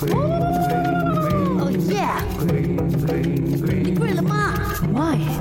哦耶！你 green 了吗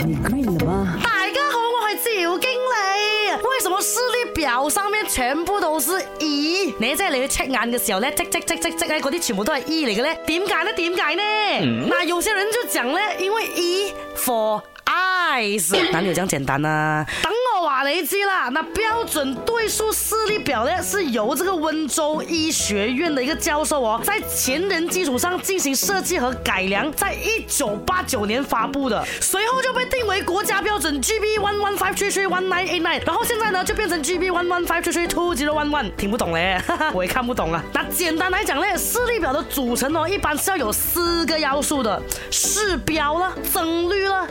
你 green 了吗？大家好，我系赵经理。为什么视力表上面全部都是 E？你即系你去 check 眼嘅时候咧，即即即即即咧，嗰啲全部都系 E 嚟嘅咧？点解咧？点解呢？那有些人就讲咧，因为 E for eyes，哪里有这样简单啊？等我话你知啦，那标准对数视力表呢，是由这个温州医学院的一个教授哦，在前人基础上进行设计和改良，在一九八九年发布的，随后就被定为国家标准 GB one one five three three one nine eight nine，然后现在呢就变成 GB one one five three three two zero one one，听不懂嘞，我也看不懂啊。那简单来讲呢，视力表的组成哦，一般是要有四个要素的：视标了、增率了、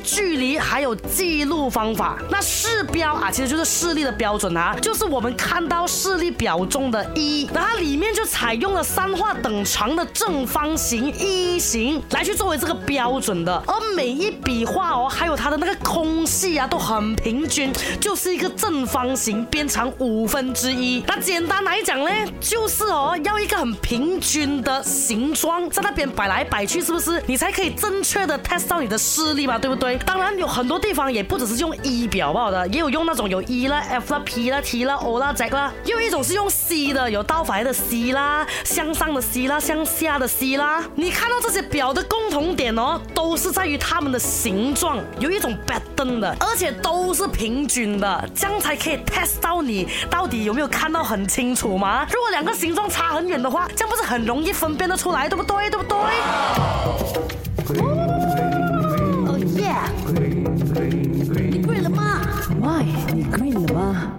距离，还有记录方法。那视标啊，其实就是视力的标准啊，就是我们看到视力表中的一，那它里面就采用了三画等长的正方形一形来去作为这个标准的，而每一笔画哦，还有它的那个空隙啊，都很平均，就是一个正方形，边长五分之一。那简单来讲呢，就是哦，要一个很平均的形状在那边摆来摆去，是不是？你才可以正确的 test 到你的视力嘛，对不对？当然有很多地方也不只是用一表好的，也有用那种有 E 啦、F 啦、P 啦、T 啦、O 啦、Z 啦，又一种是用 C 的，有倒反的 C 啦、向上的 C 啦、向下的 C 啦。你看到这些表的共同点哦，都是在于它们的形状有一种 pattern 的，而且都是平均的，这样才可以 test 到你到底有没有看到很清楚吗？如果两个形状差很远的话，这样不是很容易分辨得出来，对不对？对不对？甘い。憎いんだな。